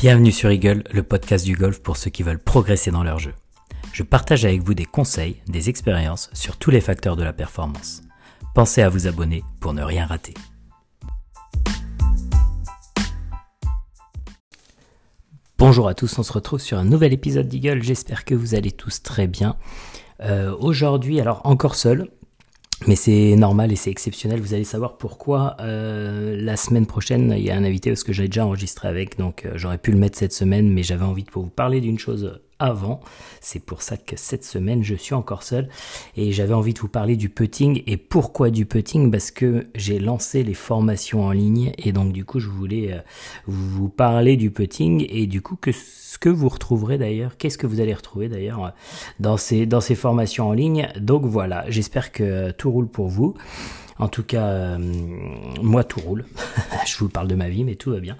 Bienvenue sur Eagle, le podcast du golf pour ceux qui veulent progresser dans leur jeu. Je partage avec vous des conseils, des expériences sur tous les facteurs de la performance. Pensez à vous abonner pour ne rien rater. Bonjour à tous, on se retrouve sur un nouvel épisode d'Eagle, j'espère que vous allez tous très bien. Euh, Aujourd'hui, alors encore seul, mais c'est normal et c'est exceptionnel. Vous allez savoir pourquoi euh, la semaine prochaine il y a un invité parce que j'ai déjà enregistré avec, donc euh, j'aurais pu le mettre cette semaine, mais j'avais envie de vous parler d'une chose avant. C'est pour ça que cette semaine, je suis encore seul et j'avais envie de vous parler du putting. Et pourquoi du putting? Parce que j'ai lancé les formations en ligne et donc du coup, je voulais euh, vous parler du putting et du coup que ce que vous retrouverez d'ailleurs, qu'est-ce que vous allez retrouver d'ailleurs euh, dans ces dans ces formations en ligne? Donc voilà, j'espère que tout roule pour vous. En tout cas, euh, moi tout roule. je vous parle de ma vie, mais tout va bien.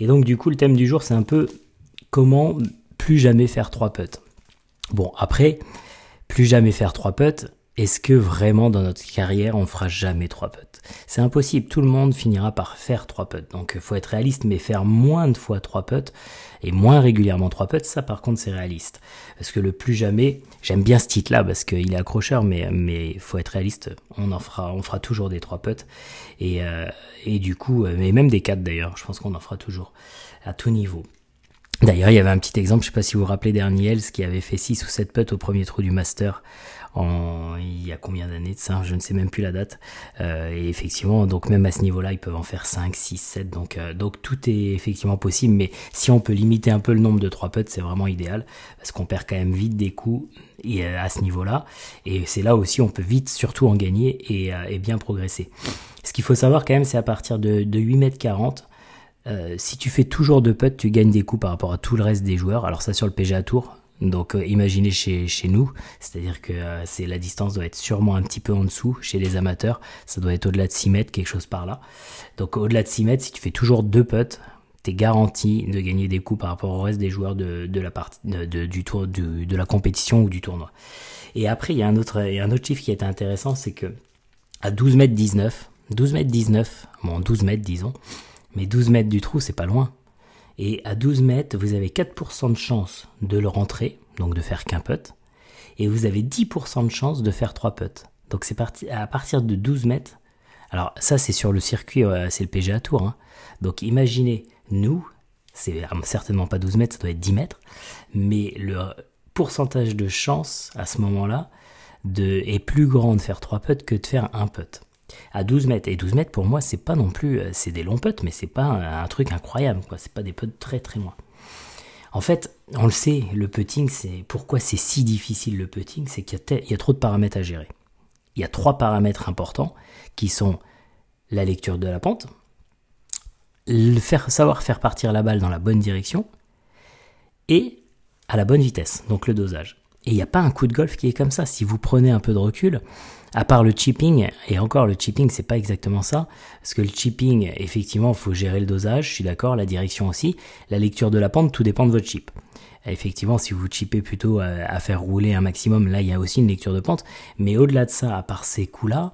Et donc du coup, le thème du jour, c'est un peu comment plus jamais faire trois putts. Bon, après, plus jamais faire trois putts, est-ce que vraiment dans notre carrière on fera jamais trois putts? C'est impossible, tout le monde finira par faire trois putts. Donc il faut être réaliste, mais faire moins de fois trois putts et moins régulièrement trois putts, ça par contre c'est réaliste. Parce que le plus jamais, j'aime bien ce titre-là parce qu'il est accrocheur, mais mais faut être réaliste, on en fera, on fera toujours des trois putts et euh, et du coup, euh, mais même des quatre d'ailleurs, je pense qu'on en fera toujours à tout niveau. D'ailleurs, il y avait un petit exemple, je sais pas si vous vous rappelez Daniels qui avait fait 6 ou 7 putts au premier trou du Master en il y a combien d'années de ça, je ne sais même plus la date. Euh, et effectivement, donc même à ce niveau-là, ils peuvent en faire 5, 6, 7. Donc euh, donc tout est effectivement possible, mais si on peut limiter un peu le nombre de 3 putts, c'est vraiment idéal parce qu'on perd quand même vite des coups et, euh, à ce niveau-là. Et c'est là aussi on peut vite surtout en gagner et, et bien progresser. Ce qu'il faut savoir quand même, c'est à partir de, de 8 mètres 40 euh, si tu fais toujours deux putts, tu gagnes des coups par rapport à tout le reste des joueurs. Alors ça sur le PGA Tour. Donc euh, imaginez chez, chez nous, c'est-à-dire que euh, c'est la distance doit être sûrement un petit peu en dessous chez les amateurs, ça doit être au-delà de 6 mètres, quelque chose par là. Donc au-delà de 6 mètres, si tu fais toujours deux putts, t'es garanti de gagner des coups par rapport au reste des joueurs de, la du tour de, la compétition ou du tournoi. Et après il y a un autre un autre chiffre qui est intéressant, c'est que à 12 mètres 19, 12 mètres 19, bon 12 mètres disons, mais 12 mètres du trou, c'est pas loin. Et à 12 mètres, vous avez 4% de chance de le rentrer, donc de faire qu'un putt. Et vous avez 10% de chance de faire 3 putts. Donc c'est parti à partir de 12 mètres. Alors ça, c'est sur le circuit, c'est le PGA Tour. Hein. Donc imaginez, nous, c'est certainement pas 12 mètres, ça doit être 10 mètres. Mais le pourcentage de chance à ce moment-là est plus grand de faire 3 putts que de faire un putt à 12 mètres. Et 12 mètres, pour moi, c'est pas non plus, euh, c'est des longs putts, mais c'est pas un, truc incroyable, quoi. C'est pas des putts très très loin. En fait, on le sait, le putting, c'est pourquoi c'est si difficile le putting, c'est qu'il y, y, a trop de paramètres à gérer. Il y a trois paramètres importants qui sont la lecture de la pente, le faire, savoir faire partir la balle dans la bonne direction et à la bonne vitesse, donc le dosage. Et il n'y a pas un coup de golf qui est comme ça. Si vous prenez un peu de recul, à part le chipping, et encore le chipping c'est pas exactement ça, parce que le chipping, effectivement, faut gérer le dosage, je suis d'accord, la direction aussi, la lecture de la pente, tout dépend de votre chip. Effectivement, si vous chippez plutôt à, faire rouler un maximum, là il y a aussi une lecture de pente, mais au-delà de ça, à part ces coups-là,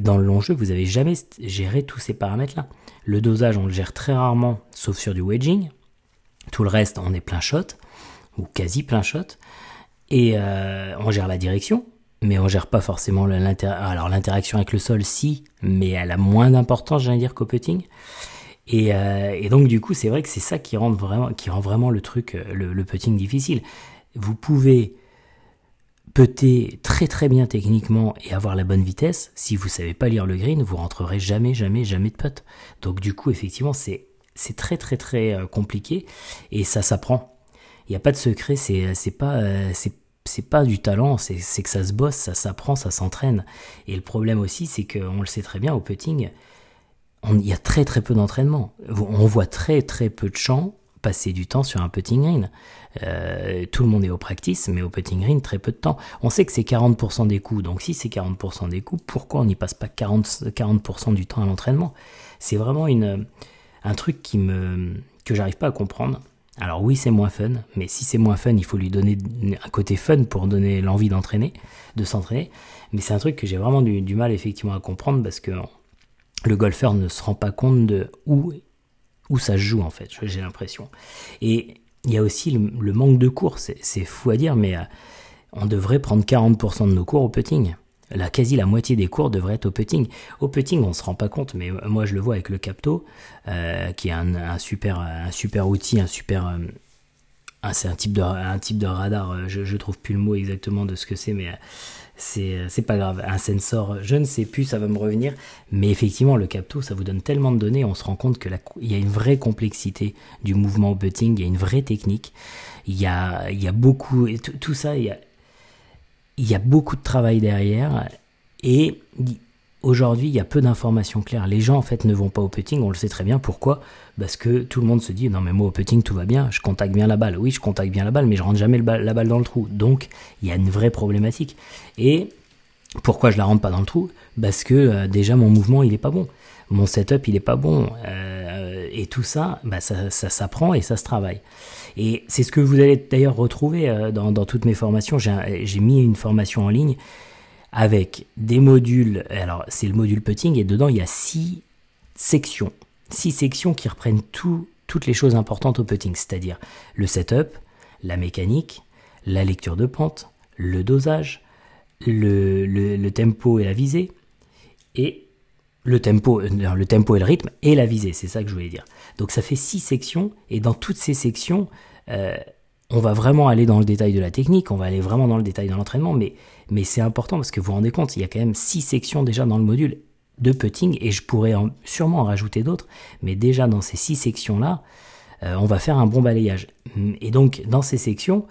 dans le long jeu, vous avez jamais géré tous ces paramètres-là. Le dosage, on le gère très rarement, sauf sur du wedging. Tout le reste, on est plein shot, ou quasi plein shot. Et euh, on gère la direction, mais on gère pas forcément l'interaction. Alors l'interaction avec le sol, si, mais elle a moins d'importance, j'allais dire, qu'au putting. Et, euh, et, donc du coup, c'est vrai que c'est ça qui rend vraiment, qui rend vraiment le truc, euh, le, putting difficile. Vous pouvez putter très très bien techniquement et avoir la bonne vitesse. Si vous savez pas lire le green, vous rentrerez jamais, jamais, jamais de putt. Donc du coup, effectivement, c'est c'est très très très compliqué et ça s'apprend. Il n'y a pas de secret, c'est pas c'est pas du talent, c'est que ça se bosse, ça s'apprend, ça s'entraîne. Et le problème aussi, c'est qu'on le sait très bien au putting, il y a très très peu d'entraînement. On voit très très peu de gens passer du temps sur un putting green. Euh, tout le monde est au practice, mais au putting green, très peu de temps. On sait que c'est 40% des coups, donc si c'est 40% des coups, pourquoi on n'y passe pas 40%, 40 du temps à l'entraînement? C'est vraiment une, un truc qui me, que j'arrive pas à comprendre. Alors oui, c'est moins fun, mais si c'est moins fun, il faut lui donner un côté fun pour donner l'envie d'entraîner, de s'entraîner. Mais c'est un truc que j'ai vraiment du, mal effectivement à comprendre parce que le golfeur ne se rend pas compte de où où ça se joue en fait, j'ai l'impression. Et il y a aussi le, manque de cours, c'est fou à dire, mais euh, on devrait prendre 40% de nos cours au putting. La quasi la moitié des cours devraient être au putting. Au putting, on se rend pas compte, mais moi je le vois avec le Capto, euh, qui est un, super, un super outil, un super, euh, c'est un type de, un type de radar. Je, je trouve plus le mot exactement de ce que c'est, mais euh, c'est pas grave. Un sensor, je ne sais plus, ça va me revenir. Mais effectivement, le capto, ça vous donne tellement de données, on se rend compte qu'il y a une vraie complexité du mouvement au putting, il y a une vraie technique. Il y a, il y a beaucoup, tout ça, il y a, il y a beaucoup de travail derrière. Et Aujourd'hui, il y a peu d'informations claires. Les gens, en fait, ne vont pas au putting, on le sait très bien. Pourquoi? Parce que tout le monde se dit, non mais moi au putting, tout va bien, je contacte bien la balle. Oui, je contacte bien la balle, mais je rentre jamais la balle dans le trou. Donc, il y a une vraie problématique. Et pourquoi je la rentre pas dans le trou? Parce que euh, déjà, mon mouvement, il est pas bon. Mon setup, il est pas bon. Euh, et tout bah, ça, ça s'apprend et ça se travaille. Et c'est ce que vous allez d'ailleurs retrouver euh, dans, toutes mes formations. J'ai mis une formation en ligne avec des modules. Alors, c'est le module putting et dedans, il y a six sections. Six sections qui reprennent tout, toutes les choses importantes au putting, c'est-à-dire le setup, la mécanique, la lecture de pente, le dosage, le, le, tempo et la visée, et le tempo, euh, le tempo et le rythme, et la visée, c'est ça que je voulais dire. Donc ça fait six sections, et dans toutes ces sections, euh, on va vraiment aller dans le détail de la technique, on va aller vraiment dans le détail de l'entraînement, mais, mais c'est important parce que vous vous rendez compte, il y a quand même six sections déjà dans le module de putting et je pourrais sûrement en rajouter d'autres, mais déjà dans ces six sections-là, euh, on va faire un bon balayage. Et donc dans ces sections,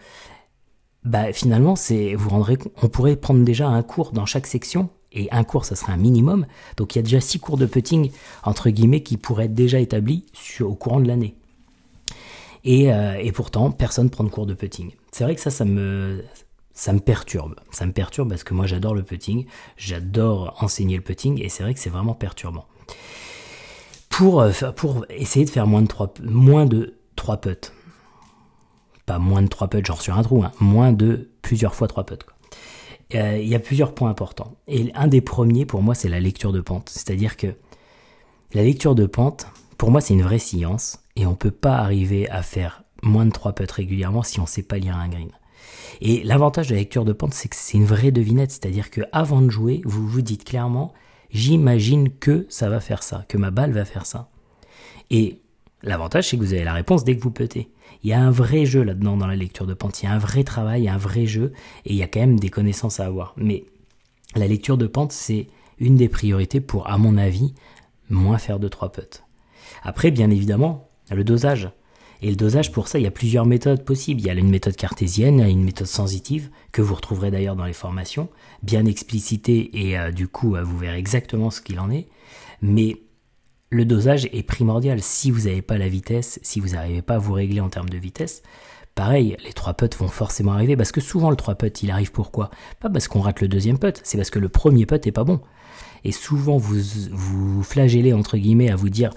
bah, finalement, c'est vous rendrez, on pourrait prendre déjà un cours dans chaque section et un cours, ça serait un minimum. Donc il y a déjà six cours de putting entre guillemets qui pourraient être déjà établis au courant de l'année. Euh, et, pourtant, personne prend de cours de putting. C'est vrai que ça, ça me, perturbe. Ça me perturbe parce que moi, j'adore le putting. J'adore enseigner le putting et c'est vrai que c'est vraiment perturbant. Pour, euh, essayer de faire moins de 3, moins de 3 putts. Pas moins de 3 putts, genre sur un trou, hein. moins de plusieurs fois 3 putts. Euh, il y a plusieurs points importants. Et un des premiers, pour moi, c'est la lecture de pente. C'est-à-dire que la lecture de pente, pour moi, c'est une vraie science et on peut pas arriver à faire moins de 3 putts régulièrement si on sait pas lire un green. Et l'avantage de la lecture de pente, c'est que c'est une vraie devinette, c'est-à-dire que avant de jouer, vous vous dites clairement, j'imagine que ça va faire ça, que ma balle va faire ça. Et l'avantage, c'est que vous avez la réponse dès que vous puttez. Il y a un vrai jeu là-dedans dans la lecture de pente, il y a un vrai travail, un vrai jeu, et il y a quand même des connaissances à avoir. Mais la lecture de pente, c'est une des priorités pour, à mon avis, moins faire de 3 putts. Après, bien évidemment, le dosage. Et le dosage, pour ça, il y a plusieurs méthodes possibles. Il y a une méthode cartésienne, il y a une méthode sensitive, que vous retrouverez d'ailleurs dans les formations, bien explicitée, et euh, du coup, euh, vous verrez exactement ce qu'il en est. Mais le dosage est primordial. Si vous n'avez pas la vitesse, si vous n'arrivez pas à vous régler en termes de vitesse, pareil, les trois putts vont forcément arriver, parce que souvent le trois putts, il arrive pourquoi? Pas parce qu'on rate le deuxième putt, c'est parce que le premier putt est pas bon. Et souvent, vous vous flagellez, entre guillemets, à vous dire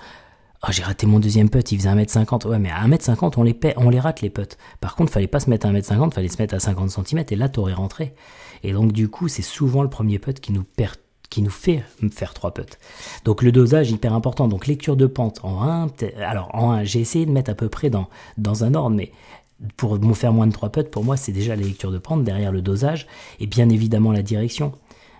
Oh, j'ai raté mon deuxième putt, il faisait 1m50. Ouais, mais à 1m50, on les, paie, on les rate les putts. Par contre, fallait pas se mettre à 1m50, fallait se mettre à 50 cm et là, t'aurais rentré. Et donc, du coup, c'est souvent le premier putt qui nous perd qui nous fait faire trois putts. Donc le dosage hyper important. Donc lecture de pente en 1, alors en 1, j'ai essayé de mettre à peu près dans, dans un ordre, mais pour faire moins de trois putts, pour moi, c'est déjà la lecture de pente derrière le dosage et bien évidemment la direction.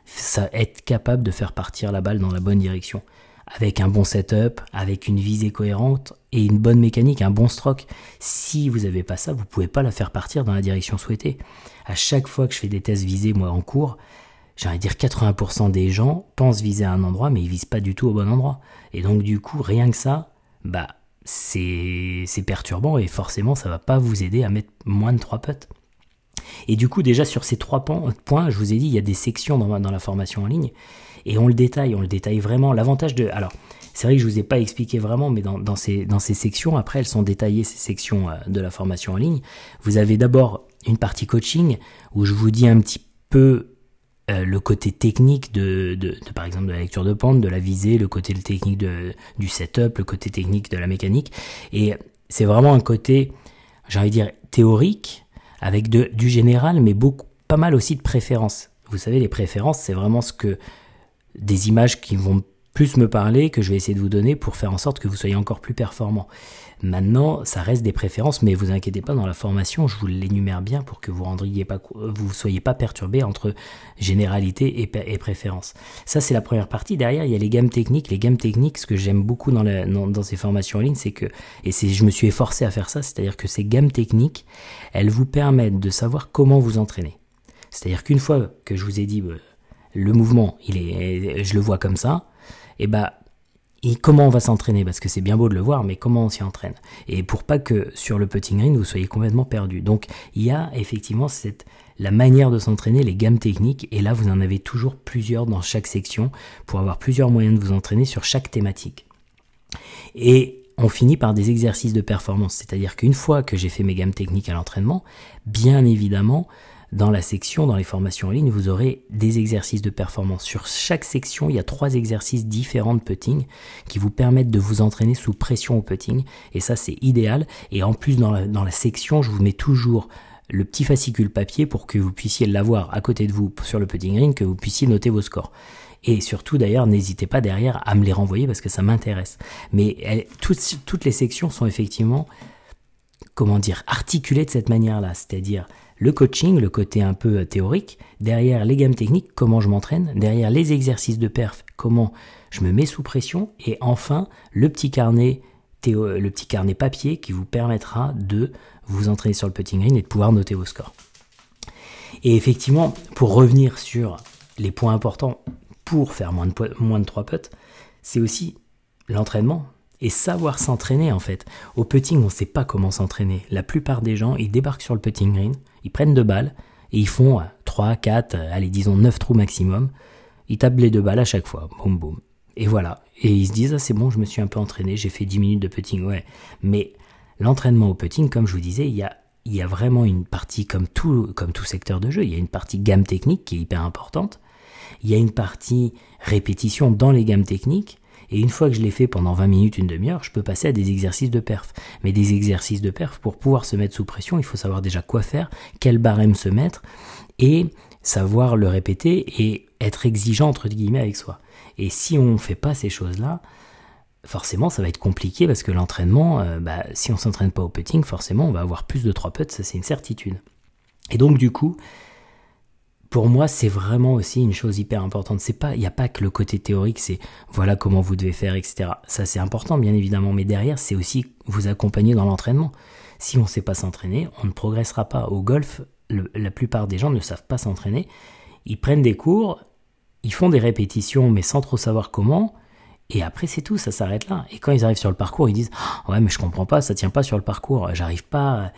Ça, être capable de faire partir la balle dans la bonne direction avec un bon setup, avec une visée cohérente et une bonne mécanique, un bon stroke. Si vous n'avez pas ça, vous pouvez pas la faire partir dans la direction souhaitée. À chaque fois que je fais des tests visés, moi, en cours, j'ai envie de dire 80% des gens pensent viser à un endroit, mais ils visent pas du tout au bon endroit. Et donc, du coup, rien que ça, bah, c'est, perturbant et forcément, ça va pas vous aider à mettre moins de 3 putts. Et du coup, déjà sur ces trois points, je vous ai dit, il y a des sections dans, dans la formation en ligne et on le détaille, on le détaille vraiment. L'avantage de... Alors, c'est vrai que je vous ai pas expliqué vraiment, mais dans, dans, ces, dans ces sections, après, elles sont détaillées, ces sections euh, de la formation en ligne. Vous avez d'abord une partie coaching, où je vous dis un petit peu euh, le côté technique de, de, de, par exemple, de la lecture de pente, de la visée, le côté technique de, du setup, le côté technique de la mécanique. Et c'est vraiment un côté, j'ai envie de dire, théorique, avec de, du général, mais beaucoup, pas mal aussi de préférences. Vous savez, les préférences, c'est vraiment ce que des images qui vont plus me parler, que je vais essayer de vous donner pour faire en sorte que vous soyez encore plus performant. Maintenant, ça reste des préférences, mais vous inquiétez pas, dans la formation, je vous l'énumère bien pour que vous vous soyez pas perturbé entre généralité et, et préférence. Ça, c'est la première partie. Derrière, il y a les gammes techniques. Les gammes techniques, ce que j'aime beaucoup dans, ces formations en ligne, c'est que, et je me suis efforcé à faire ça, c'est-à-dire que ces gammes techniques, elles vous permettent de savoir comment vous entraîner. C'est-à-dire qu'une fois que je vous ai dit, euh, le mouvement, il est, je le vois comme ça, et eh bah, et comment on va s'entraîner? Parce que c'est bien beau de le voir, mais comment on s'y entraîne? Et pour pas que sur le putting green vous soyez complètement perdu. Donc il y a effectivement la manière de s'entraîner, les gammes techniques, et là vous en avez toujours plusieurs dans chaque section pour avoir plusieurs moyens de vous entraîner sur chaque thématique. Et on finit par des exercices de performance, c'est-à-dire qu'une fois que j'ai fait mes gammes techniques à l'entraînement, bien évidemment, dans la section, dans les formations en ligne, vous aurez des exercices de performance. Sur chaque section, il y a trois exercices différents de putting qui vous permettent de vous entraîner sous pression au putting. Et ça, c'est idéal. Et en plus, dans la, dans la section, je vous mets toujours le petit fascicule papier pour que vous puissiez l'avoir à côté de vous sur le putting green, que vous puissiez noter vos scores. Et surtout d'ailleurs, n'hésitez pas derrière à me les renvoyer parce que ça m'intéresse. Mais toutes, toutes les sections sont effectivement, comment dire, articulées de cette manière-là. C'est-à-dire, le coaching, le côté un peu euh, théorique, derrière les gammes techniques, comment je m'entraîne, derrière les exercices de perf, comment je me mets sous pression, et enfin le petit carnet le petit carnet papier qui vous permettra de vous entraîner sur le putting green et de pouvoir noter vos scores. Et effectivement, pour revenir sur les points importants pour faire moins de, moins de 3 putts, c'est aussi l'entraînement, et savoir s'entraîner en fait. Au putting, on ne sait pas comment s'entraîner. La plupart des gens, ils débarquent sur le putting green, ils prennent deux balles et ils font 3, 4, allez disons 9 trous maximum. Ils tapent les deux balles à chaque fois. Boum boum. Et voilà. Et ils se disent, ah c'est bon, je me suis un peu entraîné, j'ai fait 10 minutes de putting, ouais. Mais l'entraînement au putting, comme je vous disais, il y a, il y a vraiment une partie, comme tout, comme tout secteur de jeu, il y a une partie gamme technique qui est hyper importante. Il y a une partie répétition dans les gammes techniques. Et une fois que je l'ai fait pendant 20 minutes, une demi-heure, je peux passer à des exercices de perf. Mais des exercices de perf, pour pouvoir se mettre sous pression, il faut savoir déjà quoi faire, quel barème se mettre, et savoir le répéter et être exigeant entre guillemets avec soi. Et si on ne fait pas ces choses-là, forcément ça va être compliqué parce que l'entraînement, euh, bah, si on s'entraîne pas au putting, forcément on va avoir plus de 3 putts, ça c'est une certitude. Et donc du coup, pour moi, c'est vraiment aussi une chose hyper importante. C'est pas, il n'y a pas que le côté théorique, c'est voilà comment vous devez faire, etc. Ça, c'est important, bien évidemment, mais derrière, c'est aussi vous accompagner dans l'entraînement. Si on ne sait pas s'entraîner, on ne progressera pas. Au golf, la plupart des gens ne savent pas s'entraîner. Ils prennent des cours, ils font des répétitions, mais sans trop savoir comment. Et après, c'est tout, ça s'arrête là. Et quand ils arrivent sur le parcours, ils disent Ouais, mais je comprends pas, ça tient pas sur le parcours. J'arrive pas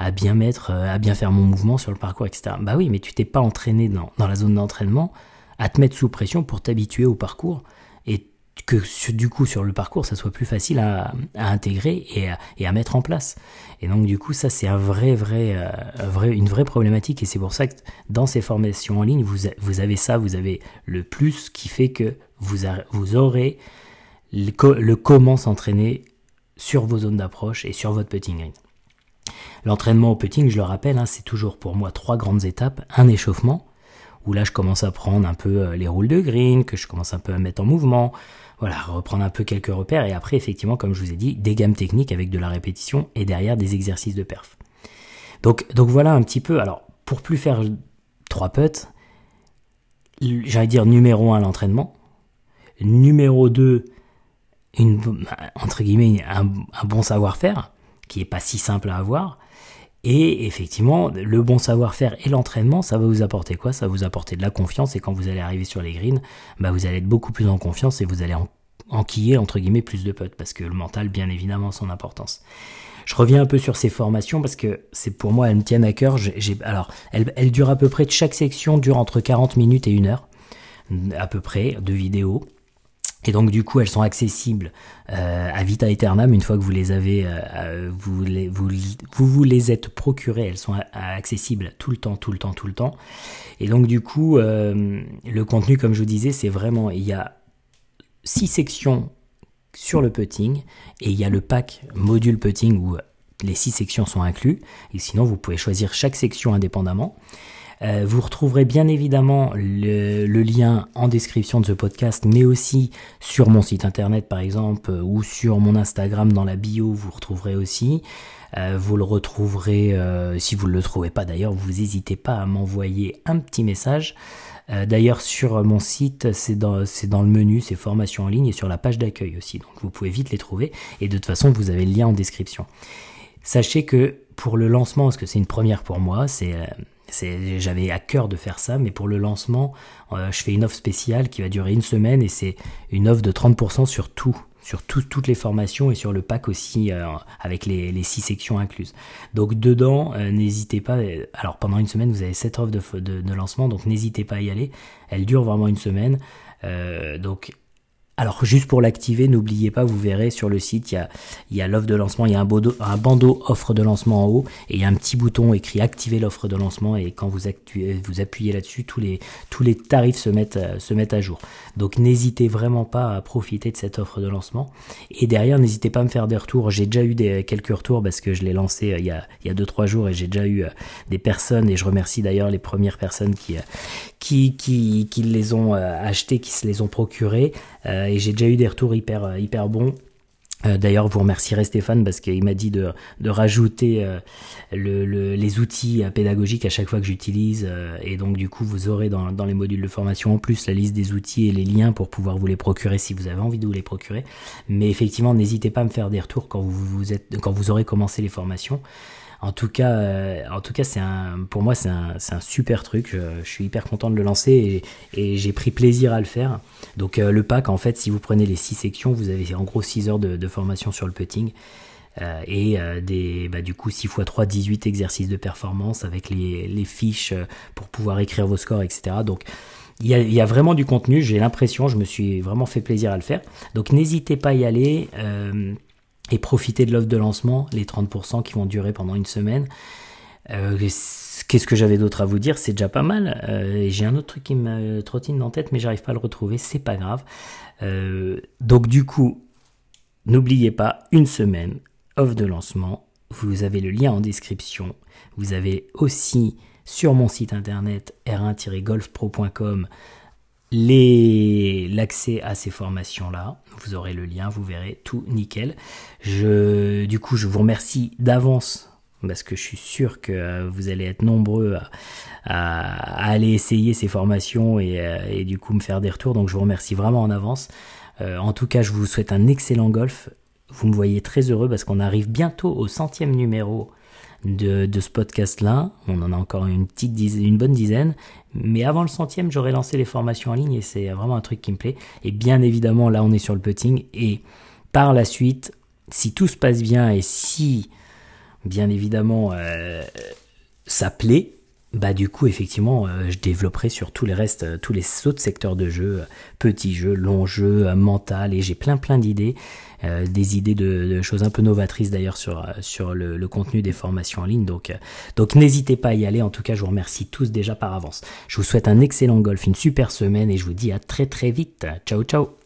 à bien mettre, euh, à bien faire mon mouvement sur le parcours, etc. Bah oui, mais tu t'es pas entraîné dans, la zone d'entraînement à te mettre sous pression pour t'habituer au parcours et que du coup sur le parcours ça soit plus facile à, intégrer et à, et à, mettre en place. Et donc du coup ça c'est un vrai, euh, vrai, une vraie problématique et c'est pour ça que dans ces formations en ligne vous, avez ça, vous avez le plus qui fait que vous, vous aurez le, le comment s'entraîner sur vos zones d'approche et sur votre putting green. L'entraînement au putting, je le rappelle, hein, c'est toujours pour moi trois grandes étapes. Un échauffement, où là je commence à prendre un peu euh, les roules de green, que je commence un peu à mettre en mouvement, voilà, reprendre un peu quelques repères, et après effectivement, comme je vous ai dit, des gammes techniques avec de la répétition, et derrière des exercices de perf. Donc, donc voilà un petit peu, alors pour plus faire trois putts, j'allais dire numéro un l'entraînement, numéro 2, une, entre guillemets, un bon savoir-faire, qui est pas si simple à avoir. Et effectivement, le bon savoir-faire et l'entraînement, ça va vous apporter quoi? Ça va vous apporter de la confiance et quand vous allez arriver sur les greens, bah vous allez être beaucoup plus en confiance et vous allez enquiller entre guillemets plus de potes parce que le mental, bien évidemment, son importance. Je reviens un peu sur ces formations parce que c'est pour moi, elles me tiennent à cœur. J'ai, alors, elles, elles durent à peu près, chaque section dure entre 40 minutes et une heure, à peu près, de vidéos. Et donc du coup, elles sont accessibles euh, à vita aeternam une fois que vous les avez, euh, euh, vous, les, vous, les êtes procurées, elles sont accessibles tout le temps, tout le temps, tout le temps. Et donc du coup, le contenu, comme je vous disais, c'est vraiment, il y a six sections sur le putting et il y a le pack module putting où les six sections sont inclus. Et sinon, vous pouvez choisir chaque section indépendamment. Euh, vous retrouverez bien évidemment le, lien en description de ce podcast, mais aussi sur mon site internet par exemple, ou sur mon Instagram dans la bio, vous retrouverez aussi. Euh, vous le retrouverez, euh, si vous ne le trouvez pas d'ailleurs, vous n'hésitez pas à m'envoyer un petit message. D'ailleurs, sur mon site, c'est dans, le menu, c'est formation en ligne et sur la page d'accueil aussi. Donc vous pouvez vite les trouver. Et de toute façon, vous avez le lien en description. Sachez que pour le lancement, parce que c'est une première pour moi, c'est j'avais à cœur de faire ça, mais pour le lancement, euh, je fais une offre spéciale qui va durer une semaine et c'est une offre de 30% sur tout, sur toutes les formations et sur le pack aussi euh, avec les, six sections incluses. Donc dedans, euh, n'hésitez pas. Alors pendant une semaine, vous avez cette offre de, de, de lancement, donc n'hésitez pas à y aller. Elle dure vraiment une semaine. donc alors juste pour l'activer, n'oubliez pas, vous verrez sur le site, il y a, l'offre de lancement, il y a un, bandeau offre de lancement en haut et il y a un petit bouton écrit activer l'offre de lancement et quand vous, appuyez là-dessus, tous les, tarifs se mettent, euh, se mettent à jour. Donc n'hésitez vraiment pas à profiter de cette offre de lancement. Et derrière, n'hésitez pas à me faire des retours. J'ai déjà eu quelques retours parce que je l'ai lancé euh, il y a 2-3 jours et j'ai déjà eu euh, des personnes et je remercie d'ailleurs les premières personnes qui, qui, les ont achetés, qui se les ont procurés et j'ai déjà eu des retours hyper, euh, hyper bons. Euh, d'ailleurs, vous remercierez Stéphane parce qu'il m'a dit de, de rajouter euh, le, les outils pédagogiques à chaque fois que j'utilise. et donc, du coup, vous aurez dans, dans, les modules de formation en plus la liste des outils et les liens pour pouvoir vous les procurer si vous avez envie de vous les procurer. Mais effectivement, n'hésitez pas à me faire des retours quand vous, vous êtes, quand vous aurez commencé les formations. En tout cas, euh, en tout cas, c'est un, pour moi, c'est un, un, super truc. Je, suis hyper content de le lancer et, j'ai pris plaisir à le faire. Donc euh, le pack, en fait, si vous prenez les six sections, vous avez en gros 6 heures de, formation sur le putting. Euh, et des, bah, du coup 6 x 3, 18 exercices de performance avec les, fiches pour pouvoir écrire vos scores, etc. Donc il y, a, vraiment du contenu, j'ai l'impression, je me suis vraiment fait plaisir à le faire. Donc n'hésitez pas à y aller. Et profiter de l'offre de lancement, les 30% qui vont durer pendant une semaine. Euh, qu'est-ce que j'avais d'autre à vous dire? C'est déjà pas mal. Euh, j'ai un autre truc qui me trottine en tête, mais j'arrive pas à le retrouver. C'est pas grave. Euh, donc du coup, n'oubliez pas une semaine offre de lancement. Vous avez le lien en description. Vous avez aussi sur mon site internet r1-golfpro.com l'accès à ces formations là vous aurez le lien vous verrez tout nickel. Je du coup je vous remercie d'avance parce que je suis sûr que euh, vous allez être nombreux à, aller essayer ces formations euh, et, du coup me faire des retours. Donc je vous remercie vraiment en avance. Euh, en tout cas je vous souhaite un excellent golf. Vous me voyez très heureux parce qu'on arrive bientôt au centième numéro de, ce podcast-là. On en a encore une petite une bonne dizaine. Mais avant le centième, j'aurais lancé les formations en ligne et c'est vraiment un truc qui me plaît. Et bien évidemment, là, on est sur le putting. Et par la suite, si tout se passe bien et si, bien évidemment, euh, ça plaît, bah du coup effectivement euh, je développerai sur tous les restes euh, tous les autres secteurs de jeu petits jeux longs jeux mental et j'ai plein plein d'idées euh, des idées de, choses un peu novatrices d'ailleurs sur, euh, le, contenu des formations en ligne. Donc, euh, donc n'hésitez pas à y aller. En tout cas, je vous remercie tous déjà par avance. Je vous souhaite un excellent golf, une super semaine et je vous dis à très très vite. Ciao ciao